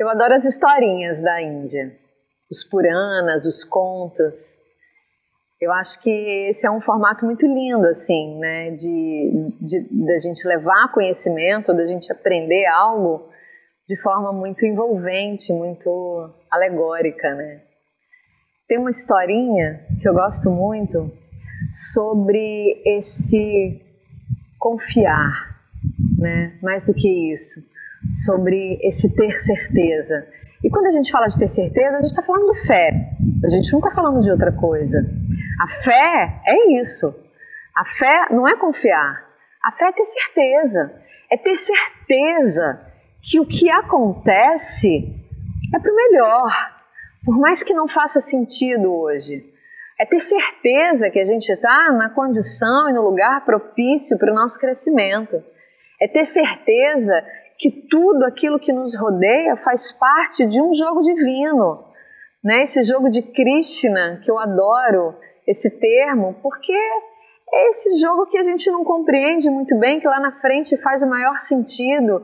Eu adoro as historinhas da Índia, os Puranas, os contos. Eu acho que esse é um formato muito lindo, assim, né, de, de da gente levar conhecimento, da gente aprender algo de forma muito envolvente, muito alegórica, né. Tem uma historinha que eu gosto muito sobre esse confiar, né, mais do que isso, sobre esse ter certeza. E quando a gente fala de ter certeza, a gente está falando de fé, a gente não está falando de outra coisa. A fé é isso. A fé não é confiar. A fé é ter certeza. É ter certeza que o que acontece é para o melhor, por mais que não faça sentido hoje. É ter certeza que a gente está na condição e no lugar propício para o nosso crescimento. É ter certeza que tudo aquilo que nos rodeia faz parte de um jogo divino. Né? Esse jogo de Krishna, que eu adoro, esse termo, porque é esse jogo que a gente não compreende muito bem, que lá na frente faz o maior sentido,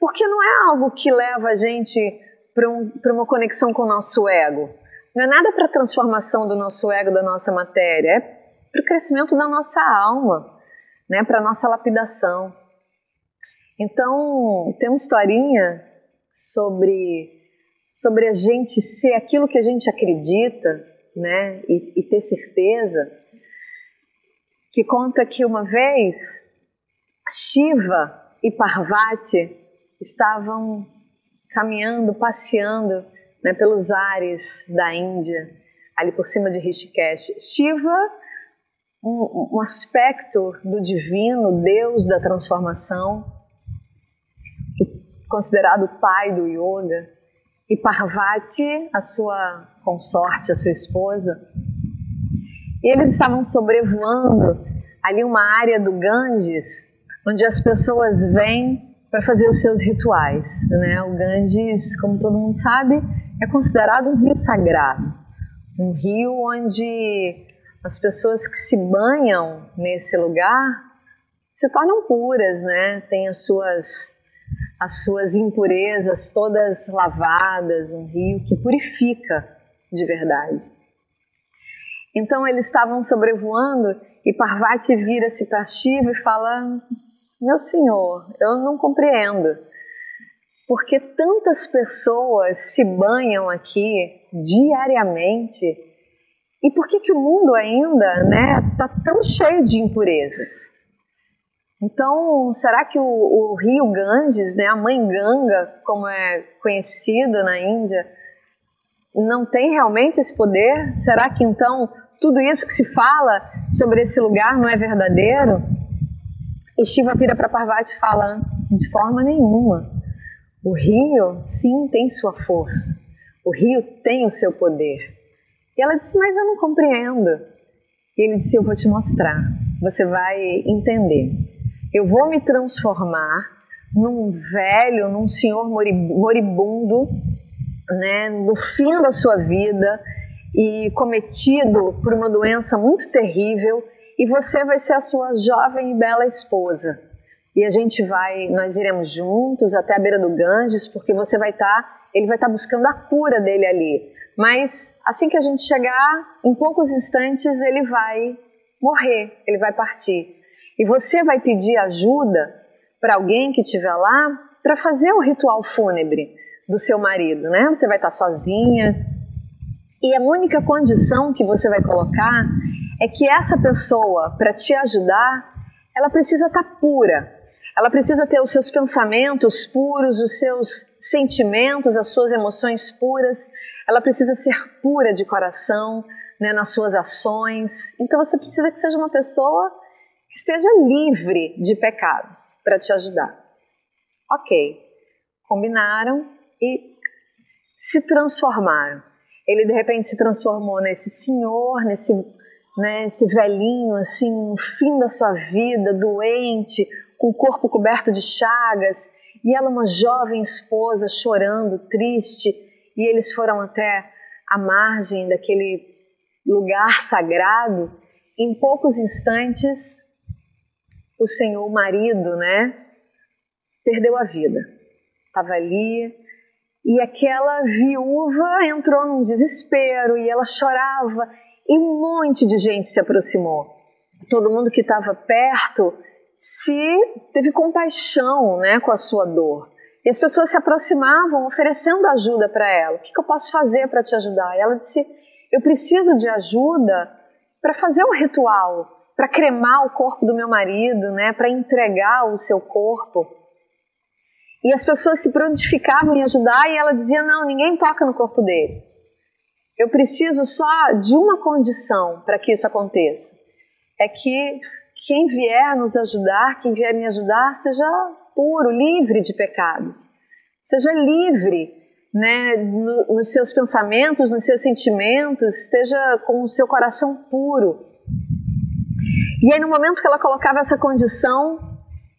porque não é algo que leva a gente para um, uma conexão com o nosso ego. Não é nada para a transformação do nosso ego, da nossa matéria, é para o crescimento da nossa alma, né, para a nossa lapidação. Então, tem uma historinha sobre, sobre a gente ser aquilo que a gente acredita, né, e, e ter certeza, que conta que uma vez Shiva e Parvati estavam caminhando, passeando né, pelos ares da Índia, ali por cima de Rishikesh. Shiva, um, um aspecto do divino, Deus da transformação, considerado o pai do yoga, e Parvati, a sua consorte, a sua esposa. E eles estavam sobrevoando ali uma área do Ganges, onde as pessoas vêm para fazer os seus rituais. Né? O Ganges, como todo mundo sabe, é considerado um rio sagrado, um rio onde as pessoas que se banham nesse lugar se tornam puras, né? Tem as suas as suas impurezas todas lavadas, um rio que purifica de verdade. Então eles estavam sobrevoando e Parvati vira-se para Shiva e fala: Meu senhor, eu não compreendo. Porque tantas pessoas se banham aqui diariamente e por que, que o mundo ainda está né, tá tão cheio de impurezas? Então, será que o, o, rio Ganges, né, a mãe Ganga, como é conhecido na Índia, não tem realmente esse poder? Será que então tudo isso que se fala sobre esse lugar não é verdadeiro? E Shiva vira para Parvati e fala: de forma nenhuma. O rio, sim, tem sua força. O rio tem o seu poder. E ela disse: Mas eu não compreendo. E ele disse: Eu vou te mostrar. Você vai entender. Eu vou me transformar num velho, num senhor moribundo, né, no fim da sua vida e cometido por uma doença muito terrível, e você vai ser a sua jovem e bela esposa. E a gente vai, nós iremos juntos até a beira do Ganges, porque você vai estar, tá, ele vai estar tá buscando a cura dele ali. Mas assim que a gente chegar, em poucos instantes ele vai morrer, ele vai partir e você vai pedir ajuda para alguém que estiver lá para fazer o ritual fúnebre do seu marido, né? Você vai estar sozinha e a única condição que você vai colocar é que essa pessoa, para te ajudar, ela precisa estar pura. Ela precisa ter os seus pensamentos puros, os seus sentimentos, as suas emoções puras. Ela precisa ser pura de coração, né, nas suas ações. Então você precisa que seja uma pessoa esteja livre de pecados para te ajudar. Ok, combinaram e se transformaram. Ele de repente se transformou nesse senhor, nesse, né, velhinho assim, no fim da sua vida, doente, com o corpo coberto de chagas, e ela uma jovem esposa chorando, triste, e eles foram até a margem daquele lugar sagrado. Em poucos instantes, o senhor, marido, né, perdeu a vida. Estava ali E aquela viúva entrou num desespero e ela chorava e um monte de gente se aproximou. Todo mundo que estava perto se teve compaixão, né, com a sua dor. E as pessoas se aproximavam oferecendo ajuda para ela. O que, que eu posso fazer para te ajudar? E ela disse: Eu preciso de ajuda para fazer o ritual, para cremar o corpo do meu marido, né, para entregar o seu corpo. E as pessoas se prontificavam em ajudar e ela dizia: Não, ninguém toca no corpo dele. Eu preciso só de uma condição para que isso aconteça: é que quem vier nos ajudar, quem vier me ajudar, seja puro, livre de pecados. Seja livre né, no, nos seus pensamentos, nos seus sentimentos, esteja com o seu coração puro. E aí, no momento que ela colocava essa condição,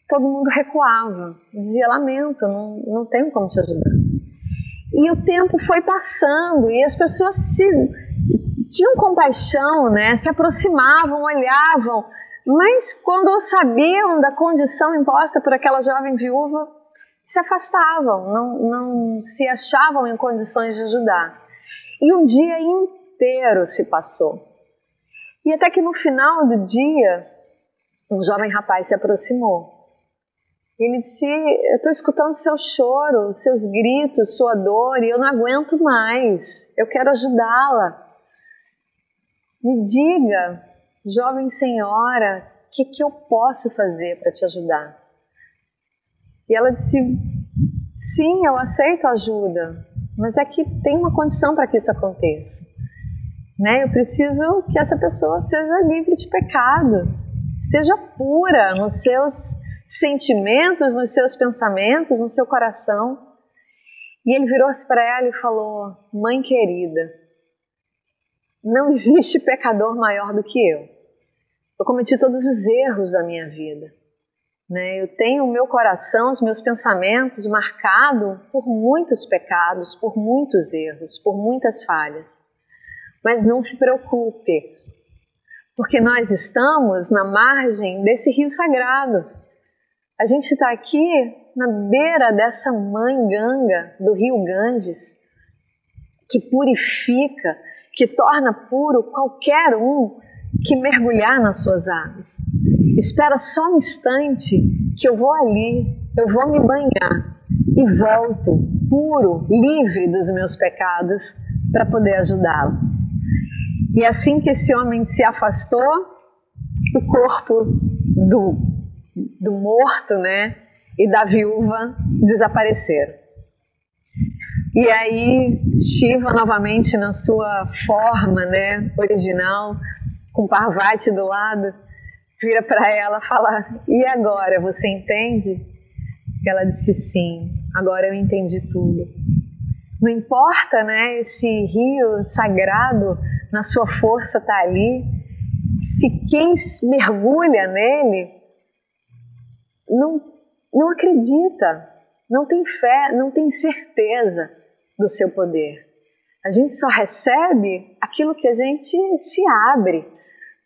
todo mundo recuava, dizia: Lamento, não, não tenho como te ajudar. E o tempo foi passando e as pessoas se, tinham compaixão, né? se aproximavam, olhavam, mas quando sabiam da condição imposta por aquela jovem viúva, se afastavam, não, não se achavam em condições de ajudar. E um dia inteiro se passou. E até que no final do dia, um jovem rapaz se aproximou. Ele disse: Eu estou escutando seu choro, seus gritos, sua dor, e eu não aguento mais. Eu quero ajudá-la. Me diga, jovem senhora, o que, que eu posso fazer para te ajudar? E ela disse: Sim, eu aceito ajuda, mas é que tem uma condição para que isso aconteça. Né? Eu preciso que essa pessoa seja livre de pecados, esteja pura nos seus sentimentos, nos seus pensamentos, no seu coração. E ele virou-se para ela e falou: Mãe querida, não existe pecador maior do que eu. Eu cometi todos os erros da minha vida. Né? Eu tenho o meu coração, os meus pensamentos marcado por muitos pecados, por muitos erros, por muitas falhas. Mas não se preocupe, porque nós estamos na margem desse rio sagrado. A gente está aqui na beira dessa mãe ganga do rio Ganges, que purifica, que torna puro qualquer um que mergulhar nas suas águas. Espera só um instante que eu vou ali, eu vou me banhar e volto puro, livre dos meus pecados para poder ajudá-lo. E assim que esse homem se afastou, o corpo do, do morto, né, e da viúva desapareceram. E aí Shiva novamente na sua forma, né, original, com Parvati do lado, vira para ela e fala: E agora, você entende? Ela disse: Sim, agora eu entendi tudo. Não importa, né, esse rio sagrado, na sua força está ali, se quem mergulha nele não, não acredita, não tem fé, não tem certeza do seu poder. A gente só recebe aquilo que a gente se abre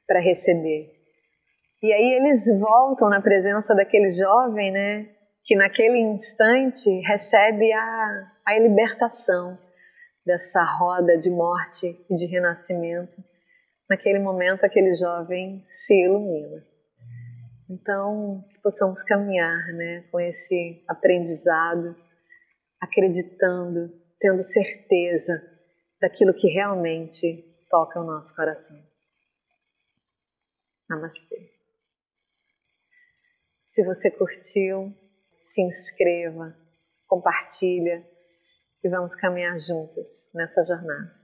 para receber. E aí eles voltam na presença daquele jovem, né, que naquele instante recebe a, a libertação dessa roda de morte e de renascimento. Naquele momento, aquele jovem se ilumina. Então, que possamos caminhar né, com esse aprendizado, acreditando, tendo certeza daquilo que realmente toca o nosso coração. Namastê. Se você curtiu, se inscreva, compartilha e vamos caminhar juntas nessa jornada.